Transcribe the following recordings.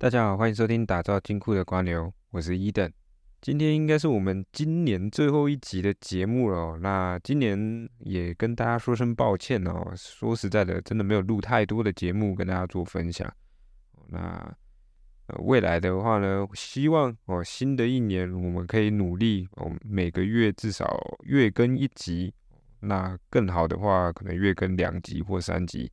大家好，欢迎收听打造金库的瓜牛，我是伊登。今天应该是我们今年最后一集的节目了。那今年也跟大家说声抱歉哦。说实在的，真的没有录太多的节目跟大家做分享。那呃未来的话呢，希望哦，新的一年我们可以努力哦，每个月至少月更一集。那更好的话，可能月更两集或三集。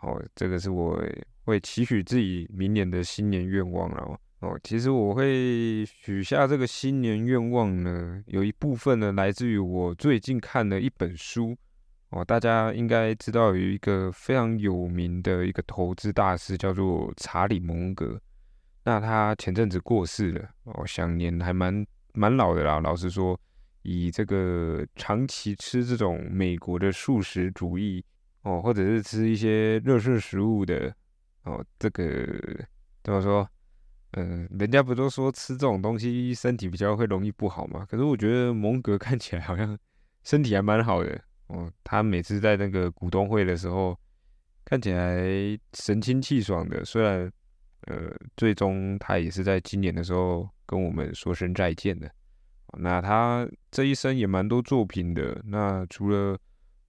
哦，这个是我。会期许自己明年的新年愿望了哦。其实我会许下这个新年愿望呢，有一部分呢来自于我最近看的一本书哦。大家应该知道有一个非常有名的一个投资大师叫做查理蒙格。那他前阵子过世了哦，享年还蛮蛮老的啦。老实说，以这个长期吃这种美国的素食主义哦，或者是吃一些热食食物的。哦，这个怎么说？嗯，人家不都说吃这种东西身体比较会容易不好吗？可是我觉得蒙格看起来好像身体还蛮好的哦。他每次在那个股东会的时候，看起来神清气爽的。虽然呃，最终他也是在今年的时候跟我们说声再见的。那他这一生也蛮多作品的。那除了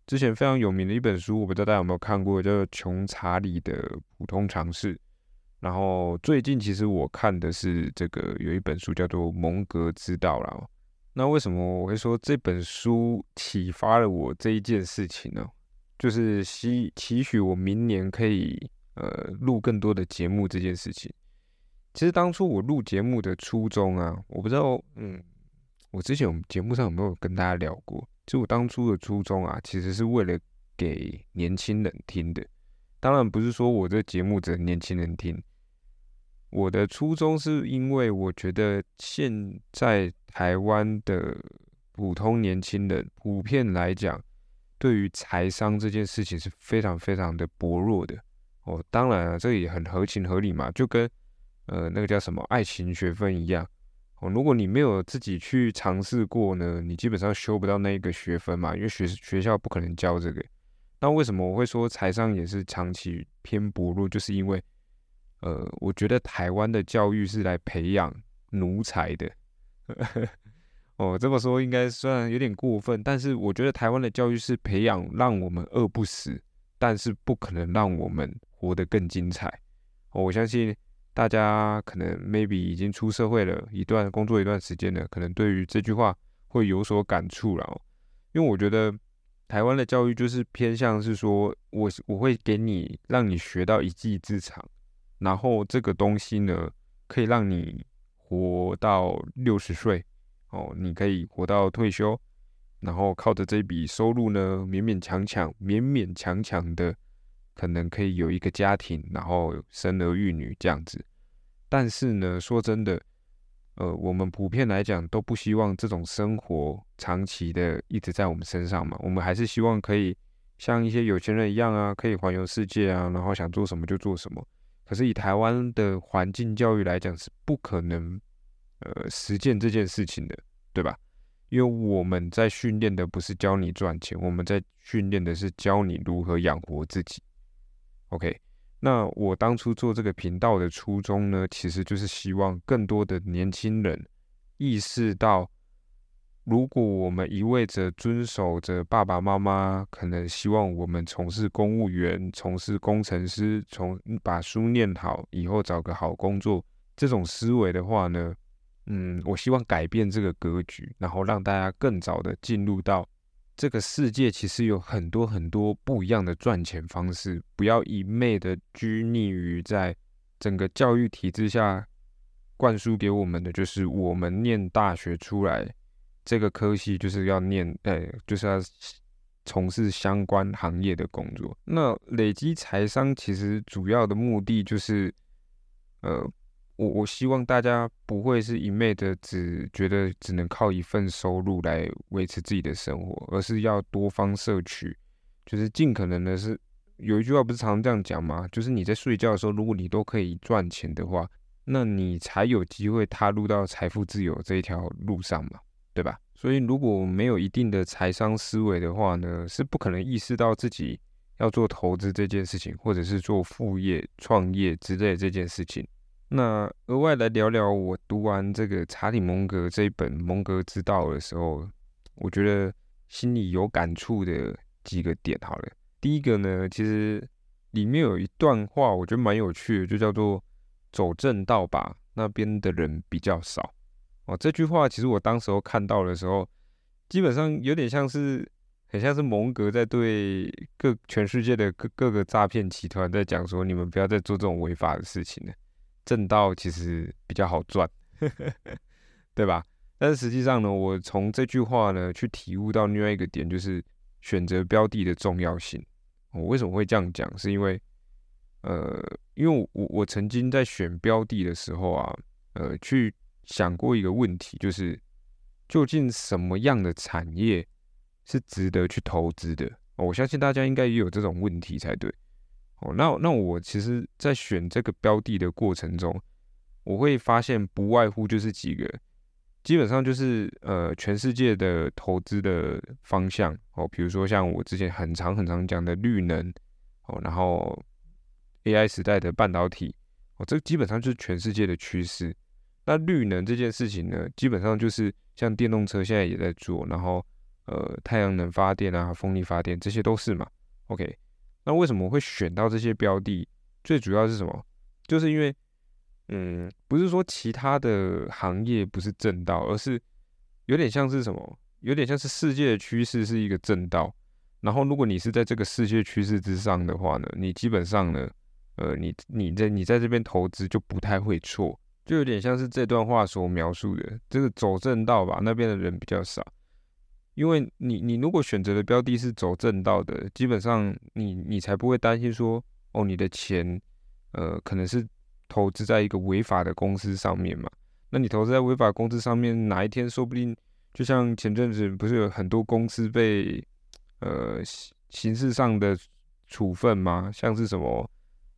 之前非常有名的一本书，我不知道大家有没有看过，叫做《穷查理的普通常识》。然后最近其实我看的是这个有一本书叫做《蒙格之道》了。那为什么我会说这本书启发了我这一件事情呢？就是希期许我明年可以呃录更多的节目这件事情。其实当初我录节目的初衷啊，我不知道，嗯，我之前我们节目上有没有跟大家聊过？就我当初的初衷啊，其实是为了给年轻人听的。当然不是说我这节目只能年轻人听。我的初衷是因为我觉得现在台湾的普通年轻人普遍来讲，对于财商这件事情是非常非常的薄弱的。哦，当然啊，这也很合情合理嘛，就跟呃那个叫什么爱情学分一样。哦，如果你没有自己去尝试过呢，你基本上修不到那一个学分嘛，因为学学校不可能教这个。那为什么我会说财商也是长期偏薄弱？就是因为，呃，我觉得台湾的教育是来培养奴才的。哦，这么说应该算有点过分，但是我觉得台湾的教育是培养让我们饿不死，但是不可能让我们活得更精彩。哦，我相信。大家可能 maybe 已经出社会了一段工作一段时间了，可能对于这句话会有所感触了。因为我觉得台湾的教育就是偏向是说，我我会给你让你学到一技之长，然后这个东西呢可以让你活到六十岁哦，你可以活到退休，然后靠着这笔收入呢，勉勉强强、勉勉强强的。可能可以有一个家庭，然后生儿育女这样子。但是呢，说真的，呃，我们普遍来讲都不希望这种生活长期的一直在我们身上嘛。我们还是希望可以像一些有钱人一样啊，可以环游世界啊，然后想做什么就做什么。可是以台湾的环境教育来讲，是不可能呃实践这件事情的，对吧？因为我们在训练的不是教你赚钱，我们在训练的是教你如何养活自己。OK，那我当初做这个频道的初衷呢，其实就是希望更多的年轻人意识到，如果我们一味着遵守着爸爸妈妈可能希望我们从事公务员、从事工程师、从把书念好以后找个好工作这种思维的话呢，嗯，我希望改变这个格局，然后让大家更早的进入到。这个世界其实有很多很多不一样的赚钱方式，不要一昧的拘泥于在整个教育体制下灌输给我们的，就是我们念大学出来这个科系就是要念，呃，就是要从事相关行业的工作。那累积财商其实主要的目的就是，呃。我我希望大家不会是一昧的只觉得只能靠一份收入来维持自己的生活，而是要多方摄取，就是尽可能的是有一句话不是常常这样讲吗？就是你在睡觉的时候，如果你都可以赚钱的话，那你才有机会踏入到财富自由这一条路上嘛，对吧？所以如果没有一定的财商思维的话呢，是不可能意识到自己要做投资这件事情，或者是做副业、创业之类这件事情。那额外来聊聊我读完这个查理蒙格这一本《蒙格之道》的时候，我觉得心里有感触的几个点。好了，第一个呢，其实里面有一段话，我觉得蛮有趣的，就叫做“走正道吧，那边的人比较少”。哦，这句话其实我当时候看到的时候，基本上有点像是，很像是蒙格在对各全世界的各各个诈骗集团在讲说，你们不要再做这种违法的事情了。正道其实比较好赚，对吧？但是实际上呢，我从这句话呢去体悟到另外一个点，就是选择标的的重要性。我为什么会这样讲？是因为，呃，因为我我曾经在选标的的时候啊，呃，去想过一个问题，就是究竟什么样的产业是值得去投资的？我相信大家应该也有这种问题才对。哦，那那我其实，在选这个标的的过程中，我会发现不外乎就是几个，基本上就是呃，全世界的投资的方向哦，比如说像我之前很长很长讲的绿能哦，然后 AI 时代的半导体哦，这基本上就是全世界的趋势。那绿能这件事情呢，基本上就是像电动车现在也在做，然后呃，太阳能发电啊，风力发电这些都是嘛，OK。那为什么会选到这些标的？最主要是什么？就是因为，嗯，不是说其他的行业不是正道，而是有点像是什么？有点像是世界的趋势是一个正道。然后，如果你是在这个世界趋势之上的话呢，你基本上呢，呃，你你在你在这边投资就不太会错，就有点像是这段话所描述的这个走正道吧，那边的人比较少。因为你，你如果选择的标的是走正道的，基本上你你才不会担心说，哦，你的钱，呃，可能是投资在一个违法的公司上面嘛。那你投资在违法公司上面，哪一天说不定，就像前阵子不是有很多公司被，呃，刑事上的处分吗？像是什么，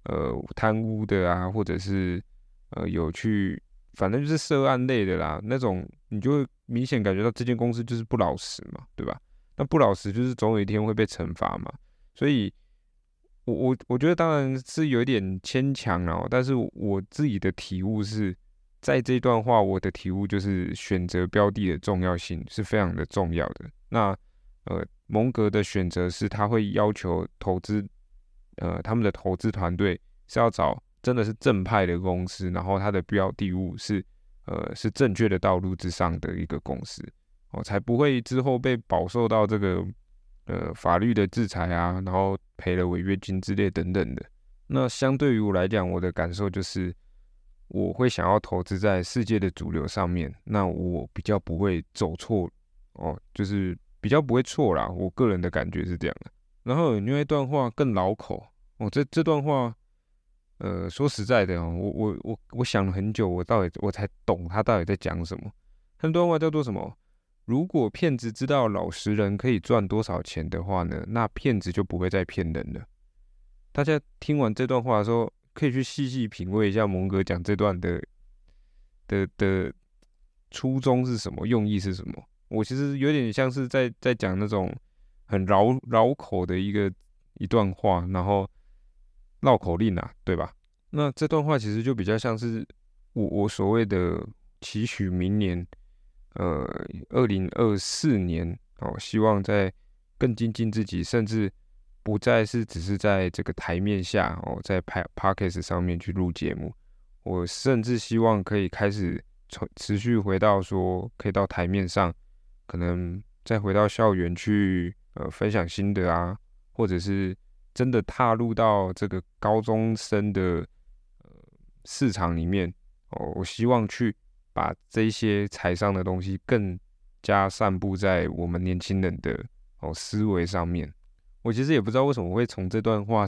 呃，贪污的啊，或者是，呃，有去。反正就是涉案类的啦，那种你就会明显感觉到这间公司就是不老实嘛，对吧？那不老实就是总有一天会被惩罚嘛。所以，我我我觉得当然是有点牵强哦，但是我自己的体悟是在这段话，我的体悟就是选择标的的重要性是非常的重要的。那呃，蒙格的选择是他会要求投资，呃，他们的投资团队是要找。真的是正派的公司，然后它的标的物是，呃，是正确的道路之上的一个公司，哦，才不会之后被饱受到这个，呃，法律的制裁啊，然后赔了违约金之类等等的。那相对于我来讲，我的感受就是，我会想要投资在世界的主流上面，那我比较不会走错，哦，就是比较不会错啦。我个人的感觉是这样的。然后有另外一段话更老口，哦，这这段话。呃，说实在的哦，我我我我想了很久，我到底我才懂他到底在讲什么。很多话叫做什么？如果骗子知道老实人可以赚多少钱的话呢，那骗子就不会再骗人了。大家听完这段话的时候，可以去细细品味一下蒙哥讲这段的的的初衷是什么，用意是什么。我其实有点像是在在讲那种很绕绕口的一个一段话，然后。绕口令啊，对吧？那这段话其实就比较像是我我所谓的期许明年，呃，二零二四年哦，希望在更精进自己，甚至不再是只是在这个台面下哦，在拍 podcast 上面去录节目。我甚至希望可以开始从持续回到说，可以到台面上，可能再回到校园去呃分享心得啊，或者是。真的踏入到这个高中生的呃市场里面哦，我希望去把这些财商的东西更加散布在我们年轻人的哦思维上面。我其实也不知道为什么会从这段话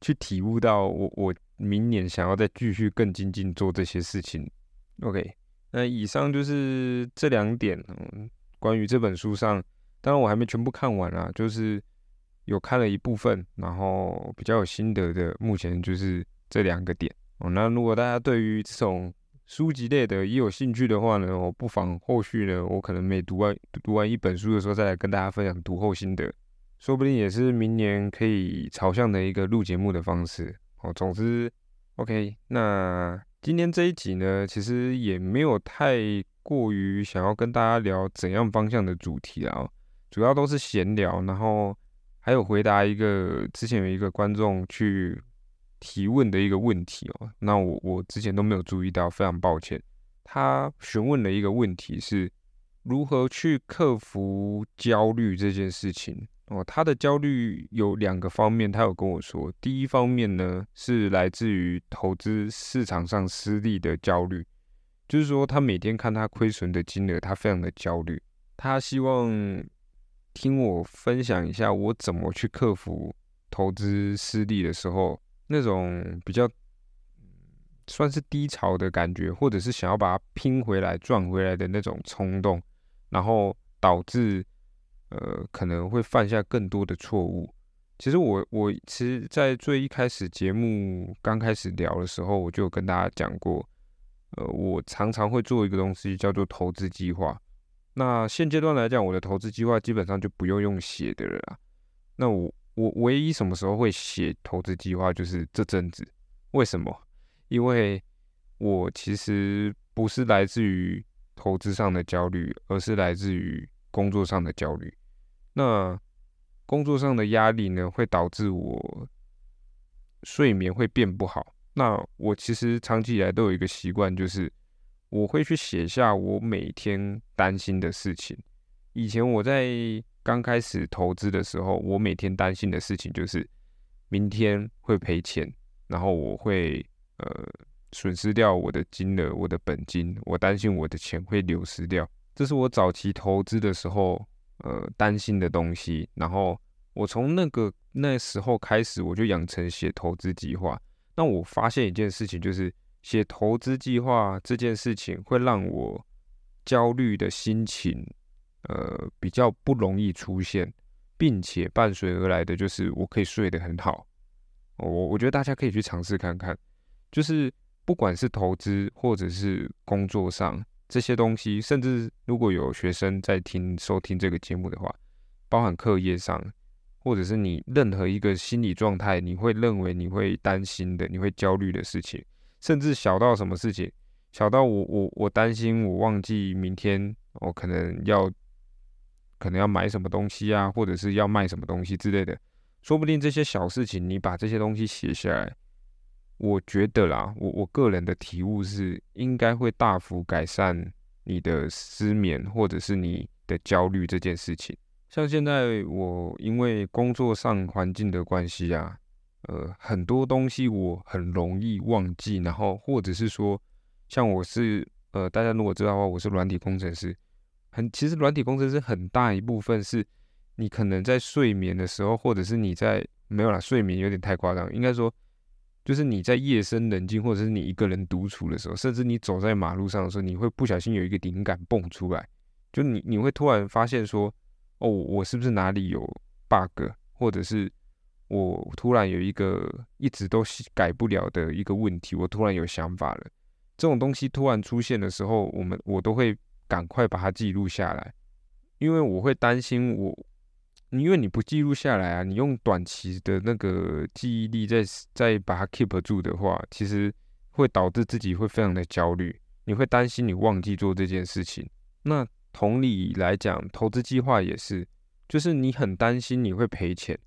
去体悟到我我明年想要再继续更精进做这些事情。OK，那以上就是这两点嗯，关于这本书上，当然我还没全部看完啊，就是。有看了一部分，然后比较有心得的，目前就是这两个点哦。那如果大家对于这种书籍类的也有兴趣的话呢，我不妨后续呢，我可能每读完读完一本书的时候，再来跟大家分享读后心得，说不定也是明年可以朝向的一个录节目的方式哦。总之，OK，那今天这一集呢，其实也没有太过于想要跟大家聊怎样方向的主题啊，主要都是闲聊，然后还有回答一个之前有一个观众去提问的一个问题哦，那我我之前都没有注意到，非常抱歉。他询问了一个问题是如何去克服焦虑这件事情。哦，他的焦虑有两个方面，他有跟我说，第一方面呢是来自于投资市场上失利的焦虑，就是说他每天看他亏损的金额，他非常的焦虑，他希望听我分享一下我怎么去克服投资失利的时候那种比较算是低潮的感觉，或者是想要把它拼回来赚回来的那种冲动，然后导致。呃，可能会犯下更多的错误。其实我我其实，在最一开始节目刚开始聊的时候，我就跟大家讲过，呃，我常常会做一个东西叫做投资计划。那现阶段来讲，我的投资计划基本上就不用用写的了啦。那我我唯一什么时候会写投资计划，就是这阵子。为什么？因为我其实不是来自于投资上的焦虑，而是来自于。工作上的焦虑，那工作上的压力呢，会导致我睡眠会变不好。那我其实长期以来都有一个习惯，就是我会去写下我每天担心的事情。以前我在刚开始投资的时候，我每天担心的事情就是明天会赔钱，然后我会呃损失掉我的金额、我的本金，我担心我的钱会流失掉。这是我早期投资的时候，呃，担心的东西。然后我从那个那时候开始，我就养成写投资计划。那我发现一件事情，就是写投资计划这件事情会让我焦虑的心情，呃，比较不容易出现，并且伴随而来的就是我可以睡得很好。我我觉得大家可以去尝试看看，就是不管是投资或者是工作上。这些东西，甚至如果有学生在听收听这个节目的话，包含课业上，或者是你任何一个心理状态，你会认为你会担心的，你会焦虑的事情，甚至小到什么事情，小到我我我担心我忘记明天我可能要可能要买什么东西啊，或者是要卖什么东西之类的，说不定这些小事情，你把这些东西写下来。我觉得啦，我我个人的体悟是，应该会大幅改善你的失眠或者是你的焦虑这件事情。像现在我因为工作上环境的关系啊，呃，很多东西我很容易忘记，然后或者是说，像我是呃，大家如果知道的话，我是软体工程师，很其实软体工程师很大一部分是你可能在睡眠的时候，或者是你在没有啦，睡眠有点太夸张，应该说。就是你在夜深人静，或者是你一个人独处的时候，甚至你走在马路上的时候，你会不小心有一个灵感蹦出来，就你你会突然发现说，哦，我是不是哪里有 bug，或者是我突然有一个一直都改不了的一个问题，我突然有想法了。这种东西突然出现的时候，我们我都会赶快把它记录下来，因为我会担心我。因为你不记录下来啊，你用短期的那个记忆力再再把它 keep 住的话，其实会导致自己会非常的焦虑，你会担心你忘记做这件事情。那同理来讲，投资计划也是，就是你很担心你会赔钱。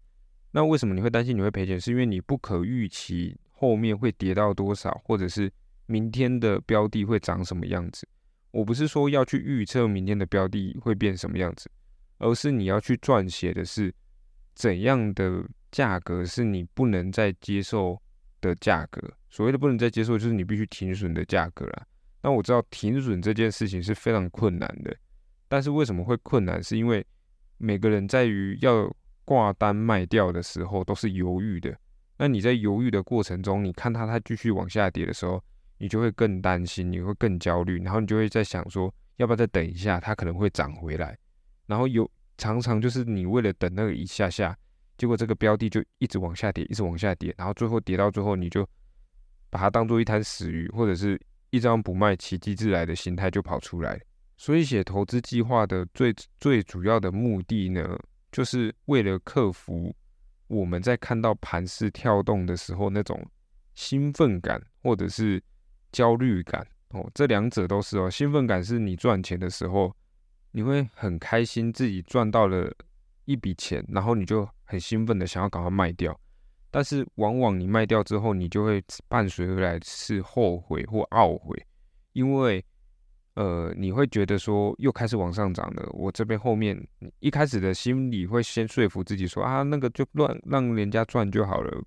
那为什么你会担心你会赔钱？是因为你不可预期后面会跌到多少，或者是明天的标的会长什么样子。我不是说要去预测明天的标的会变什么样子。而是你要去撰写的是怎样的价格是你不能再接受的价格。所谓的不能再接受，就是你必须停损的价格啦。那我知道停损这件事情是非常困难的，但是为什么会困难？是因为每个人在于要挂单卖掉的时候都是犹豫的。那你在犹豫的过程中，你看它它继续往下跌的时候，你就会更担心，你会更焦虑，然后你就会在想说，要不要再等一下，它可能会涨回来。然后有常常就是你为了等那个一下下，结果这个标的就一直往下跌，一直往下跌，然后最后跌到最后，你就把它当做一滩死鱼，或者是一张不卖，奇迹自来的心态就跑出来。所以写投资计划的最最主要的目的呢，就是为了克服我们在看到盘势跳动的时候那种兴奋感，或者是焦虑感哦，这两者都是哦。兴奋感是你赚钱的时候，你会很开心自己赚到了一笔钱，然后你就很兴奋的想要赶快卖掉。但是往往你卖掉之后，你就会伴随而来是后悔或懊悔，因为呃你会觉得说又开始往上涨了，我这边后面一开始的心理会先说服自己说啊那个就乱让人家赚就好了，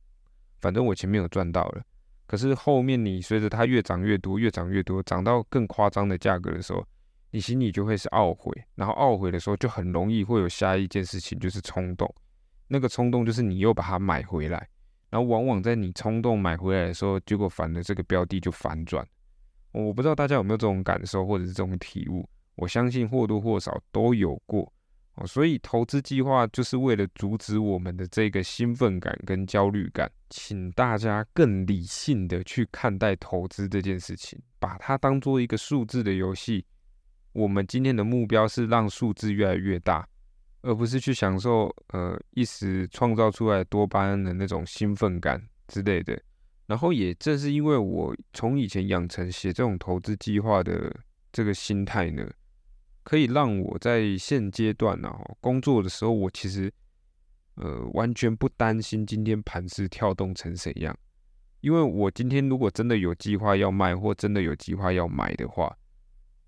反正我前面有赚到了。可是后面你随着它越涨越多，越涨越多，涨到更夸张的价格的时候，你心里就会是懊悔，然后懊悔的时候就很容易会有下一件事情，就是冲动。那个冲动就是你又把它买回来，然后往往在你冲动买回来的时候，结果反而这个标的就反转。我不知道大家有没有这种感受或者是这种体悟，我相信或多或少都有过。哦，所以投资计划就是为了阻止我们的这个兴奋感跟焦虑感，请大家更理性的去看待投资这件事情，把它当做一个数字的游戏。我们今天的目标是让数字越来越大，而不是去享受呃一时创造出来多巴胺的那种兴奋感之类的。然后也正是因为我从以前养成写这种投资计划的这个心态呢。可以让我在现阶段呢工作的时候，我其实呃完全不担心今天盘是跳动成怎样，因为我今天如果真的有计划要卖或真的有计划要买的话，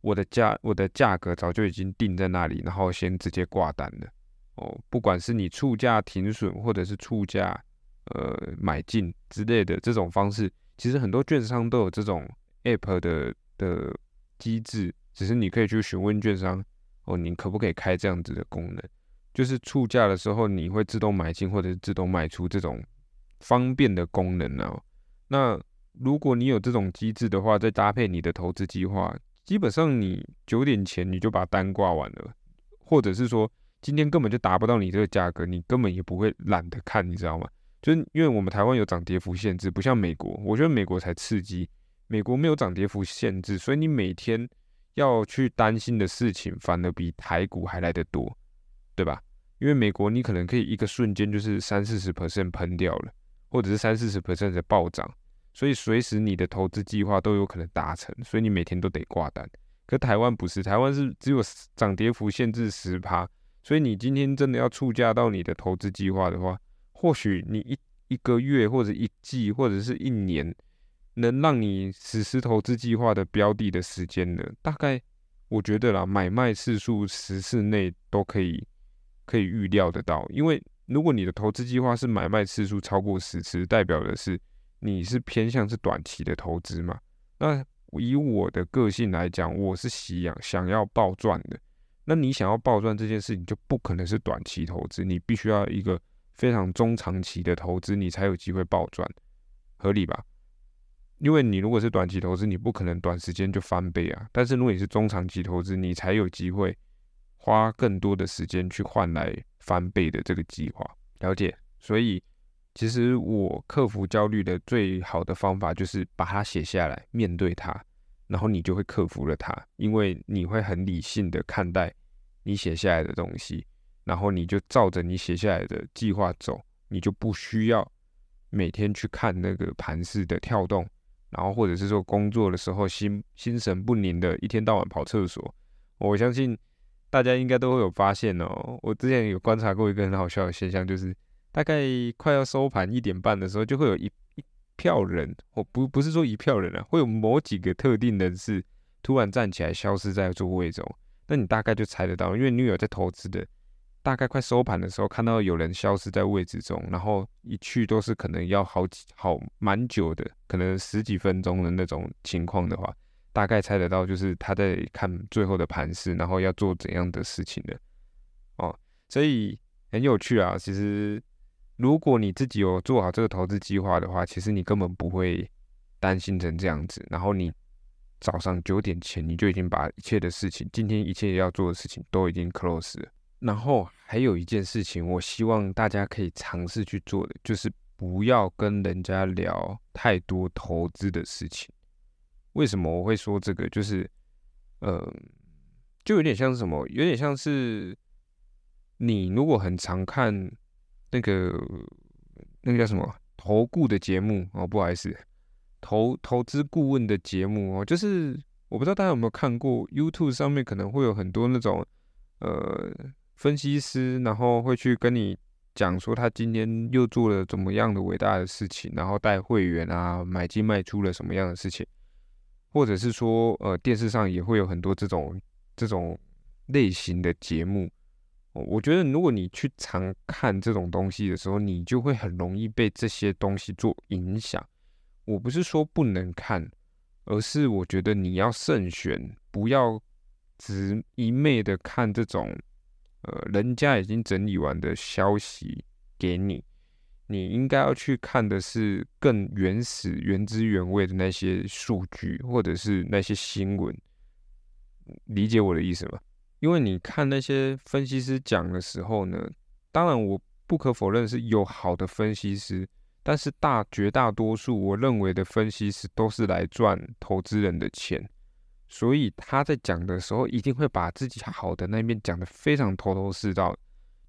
我的价我的价格早就已经定在那里，然后先直接挂单了哦。不管是你出价停损或者是出价呃买进之类的这种方式，其实很多券商都有这种 app 的的机制。只是你可以去询问券商哦，你可不可以开这样子的功能？就是出价的时候你会自动买进或者是自动卖出这种方便的功能呢？那如果你有这种机制的话，再搭配你的投资计划，基本上你九点前你就把单挂完了，或者是说今天根本就达不到你这个价格，你根本也不会懒得看，你知道吗？就是因为我们台湾有涨跌幅限制，不像美国，我觉得美国才刺激，美国没有涨跌幅限制，所以你每天。要去担心的事情，反而比台股还来得多，对吧？因为美国你可能可以一个瞬间就是三四十 percent 喷掉了，或者是三四十 percent 的暴涨，所以随时你的投资计划都有可能达成，所以你每天都得挂单。可台湾不是，台湾是只有涨跌幅限制十趴，所以你今天真的要触价到你的投资计划的话，或许你一一个月或者一季或者是一年。能让你实施投资计划的标的的时间呢？大概我觉得啦，买卖次数十次内都可以可以预料得到。因为如果你的投资计划是买卖次数超过十次，代表的是你是偏向是短期的投资嘛？那以我的个性来讲，我是喜养想要暴赚的。那你想要暴赚这件事情，就不可能是短期投资，你必须要一个非常中长期的投资，你才有机会暴赚，合理吧？因为你如果是短期投资，你不可能短时间就翻倍啊。但是如果你是中长期投资，你才有机会花更多的时间去换来翻倍的这个计划。了解？所以其实我克服焦虑的最好的方法就是把它写下来，面对它，然后你就会克服了它。因为你会很理性的看待你写下来的东西，然后你就照着你写下来的计划走，你就不需要每天去看那个盘式的跳动。然后或者是说工作的时候心心神不宁的，一天到晚跑厕所，我相信大家应该都会有发现哦。我之前有观察过一个很好笑的现象，就是大概快要收盘一点半的时候，就会有一一票人，我不不是说一票人啊，会有某几个特定人士突然站起来消失在座位中，那你大概就猜得到，因为你有在投资的。大概快收盘的时候，看到有人消失在位置中，然后一去都是可能要好几好蛮久的，可能十几分钟的那种情况的话，大概猜得到就是他在看最后的盘势，然后要做怎样的事情的哦，所以很有趣啊。其实如果你自己有做好这个投资计划的话，其实你根本不会担心成这样子。然后你早上九点前你就已经把一切的事情，今天一切要做的事情都已经 close 了。然后还有一件事情，我希望大家可以尝试去做的，就是不要跟人家聊太多投资的事情。为什么我会说这个？就是，呃，就有点像什么，有点像是你如果很常看那个那个叫什么投顾的节目哦，不好意思，投投资顾问的节目哦，就是我不知道大家有没有看过 YouTube 上面可能会有很多那种呃分析师，然后会去跟你讲说他今天又做了怎么样的伟大的事情，然后带会员啊买进卖出了什么样的事情，或者是说呃电视上也会有很多这种这种类型的节目。我觉得，如果你去常看这种东西的时候，你就会很容易被这些东西做影响。我不是说不能看，而是我觉得你要慎选，不要只一昧的看这种，呃，人家已经整理完的消息给你。你应该要去看的是更原始、原汁原味的那些数据，或者是那些新闻。理解我的意思吗？因为你看那些分析师讲的时候呢，当然我不可否认是有好的分析师，但是大绝大多数我认为的分析师都是来赚投资人的钱，所以他在讲的时候一定会把自己好的那一面讲的非常头头是道，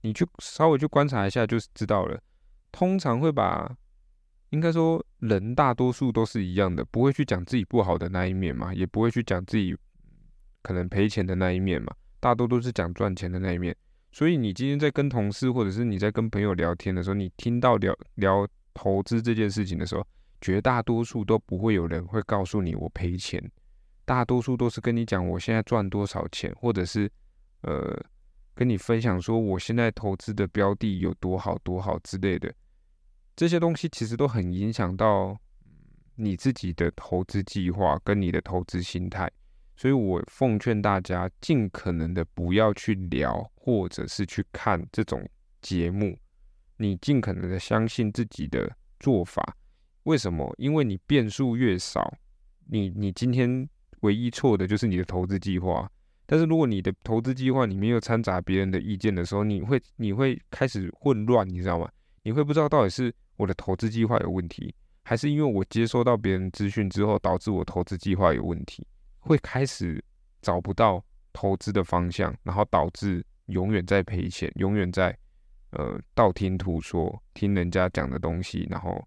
你去稍微去观察一下就知道了。通常会把，应该说人大多数都是一样的，不会去讲自己不好的那一面嘛，也不会去讲自己可能赔钱的那一面嘛。大多都是讲赚钱的那一面，所以你今天在跟同事或者是你在跟朋友聊天的时候，你听到聊聊投资这件事情的时候，绝大多数都不会有人会告诉你我赔钱，大多数都是跟你讲我现在赚多少钱，或者是呃跟你分享说我现在投资的标的有多好多好之类的，这些东西其实都很影响到你自己的投资计划跟你的投资心态。所以我奉劝大家，尽可能的不要去聊，或者是去看这种节目。你尽可能的相信自己的做法。为什么？因为你变数越少，你你今天唯一错的就是你的投资计划。但是如果你的投资计划里面又掺杂别人的意见的时候，你会你会开始混乱，你知道吗？你会不知道到底是我的投资计划有问题，还是因为我接收到别人资讯之后导致我投资计划有问题。会开始找不到投资的方向，然后导致永远在赔钱，永远在呃道听途说，听人家讲的东西，然后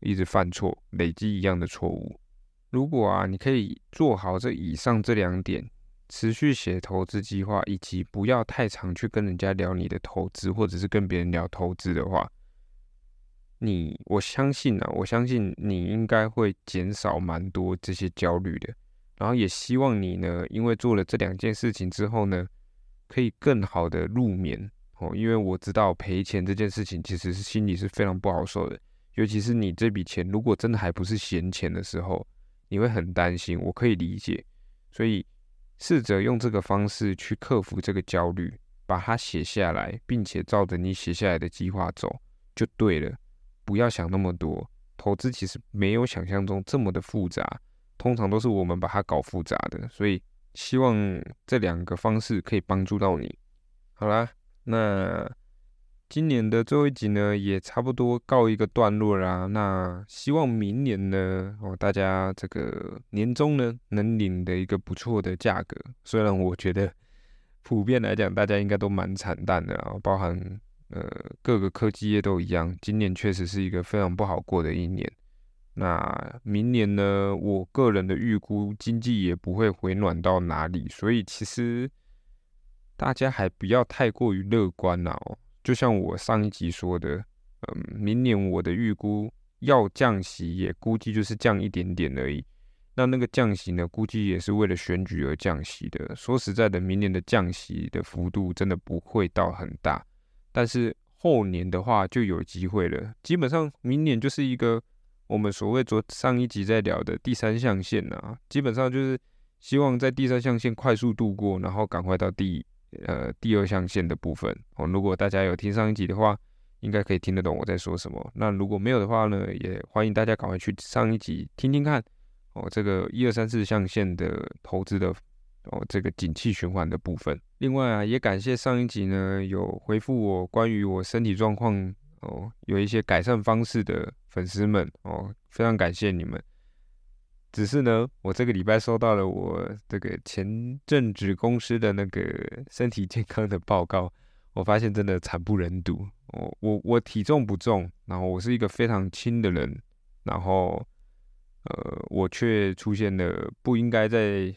一直犯错，累积一样的错误。如果啊，你可以做好这以上这两点，持续写投资计划，以及不要太常去跟人家聊你的投资，或者是跟别人聊投资的话，你我相信啊，我相信你应该会减少蛮多这些焦虑的。然后也希望你呢，因为做了这两件事情之后呢，可以更好的入眠哦。因为我知道赔钱这件事情其实是心里是非常不好受的，尤其是你这笔钱如果真的还不是闲钱的时候，你会很担心。我可以理解，所以试着用这个方式去克服这个焦虑，把它写下来，并且照着你写下来的计划走就对了。不要想那么多，投资其实没有想象中这么的复杂。通常都是我们把它搞复杂的，所以希望这两个方式可以帮助到你。好啦，那今年的最后一集呢，也差不多告一个段落啦。那希望明年呢，哦，大家这个年终呢，能领的一个不错的价格。虽然我觉得普遍来讲，大家应该都蛮惨淡的啊，包含呃各个科技业都一样，今年确实是一个非常不好过的一年。那明年呢？我个人的预估，经济也不会回暖到哪里，所以其实大家还不要太过于乐观呐。哦，就像我上一集说的，嗯，明年我的预估要降息，也估计就是降一点点而已。那那个降息呢，估计也是为了选举而降息的。说实在的，明年的降息的幅度真的不会到很大，但是后年的话就有机会了。基本上明年就是一个。我们所谓昨上一集在聊的第三象限啊，基本上就是希望在第三象限快速度过，然后赶快到第呃第二象限的部分哦。如果大家有听上一集的话，应该可以听得懂我在说什么。那如果没有的话呢，也欢迎大家赶快去上一集听听看哦。这个一二三四象限的投资的哦，这个景气循环的部分。另外啊，也感谢上一集呢有回复我关于我身体状况。哦，有一些改善方式的粉丝们哦，非常感谢你们。只是呢，我这个礼拜收到了我这个前正职公司的那个身体健康的报告，我发现真的惨不忍睹。我我我体重不重，然后我是一个非常轻的人，然后呃，我却出现了不应该在。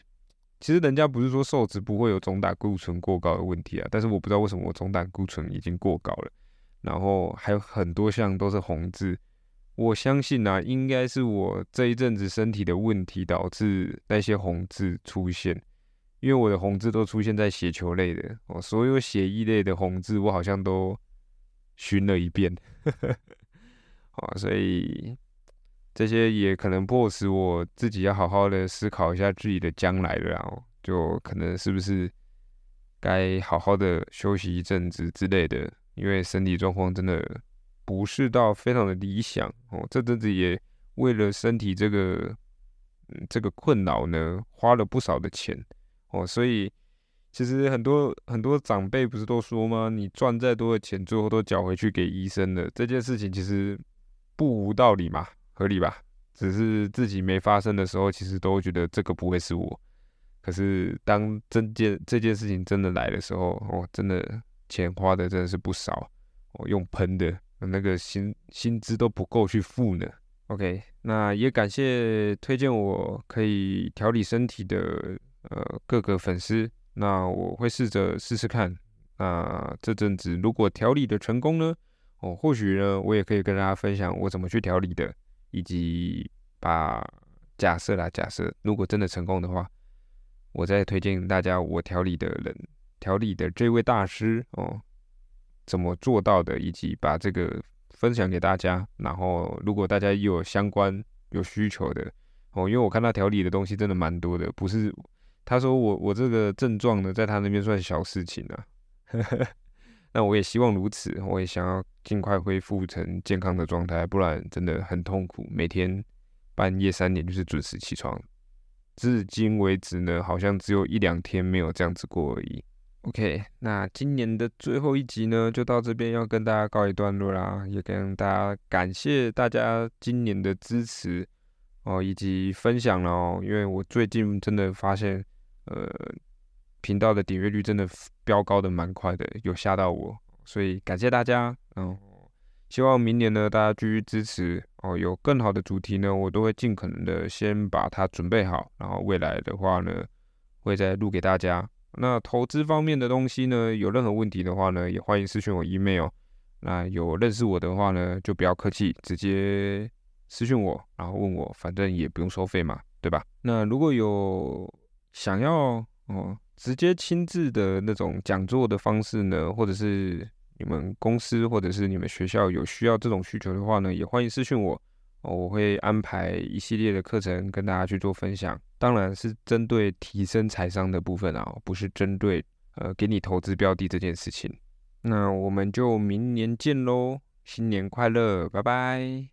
其实人家不是说瘦子不会有总胆固醇过高的问题啊，但是我不知道为什么我总胆固醇已经过高了，然后还有很多项都是红字。我相信啊，应该是我这一阵子身体的问题导致那些红字出现，因为我的红字都出现在血球类的，哦，所有血液类的红字我好像都熏了一遍，好，所以。这些也可能迫使我自己要好好的思考一下自己的将来了，然后就可能是不是该好好的休息一阵子之类的，因为身体状况真的不是到非常的理想哦。这阵子也为了身体这个嗯这个困扰呢，花了不少的钱哦。所以其实很多很多长辈不是都说吗？你赚再多的钱，最后都缴回去给医生了。这件事情其实不无道理嘛。合理吧？只是自己没发生的时候，其实都觉得这个不会是我。可是当真件这件事情真的来的时候，哦，真的钱花的真的是不少。哦，用喷的那个薪薪资都不够去付呢。OK，那也感谢推荐我可以调理身体的呃各个粉丝。那我会试着试试看。那这阵子如果调理的成功呢，哦，或许呢我也可以跟大家分享我怎么去调理的。以及把假设啦，假设如果真的成功的话，我再推荐大家我调理的人，调理的这位大师哦，怎么做到的，以及把这个分享给大家。然后如果大家有相关有需求的哦，因为我看他调理的东西真的蛮多的，不是他说我我这个症状呢，在他那边算小事情啊。那我也希望如此，我也想要尽快恢复成健康的状态，不然真的很痛苦。每天半夜三点就是准时起床，至今为止呢，好像只有一两天没有这样子过而已。OK，那今年的最后一集呢，就到这边要跟大家告一段落啦，也跟大家感谢大家今年的支持哦，以及分享了哦，因为我最近真的发现，呃。频道的点阅率真的飙高的蛮快的，有吓到我，所以感谢大家。嗯，希望明年呢大家继续支持哦，有更好的主题呢，我都会尽可能的先把它准备好，然后未来的话呢会再录给大家。那投资方面的东西呢，有任何问题的话呢，也欢迎私讯我 email。那有认识我的话呢，就不要客气，直接私讯我，然后问我，反正也不用收费嘛，对吧？那如果有想要哦。直接亲自的那种讲座的方式呢，或者是你们公司或者是你们学校有需要这种需求的话呢，也欢迎私讯我，我会安排一系列的课程跟大家去做分享。当然是针对提升财商的部分啊，不是针对呃给你投资标的这件事情。那我们就明年见喽，新年快乐，拜拜。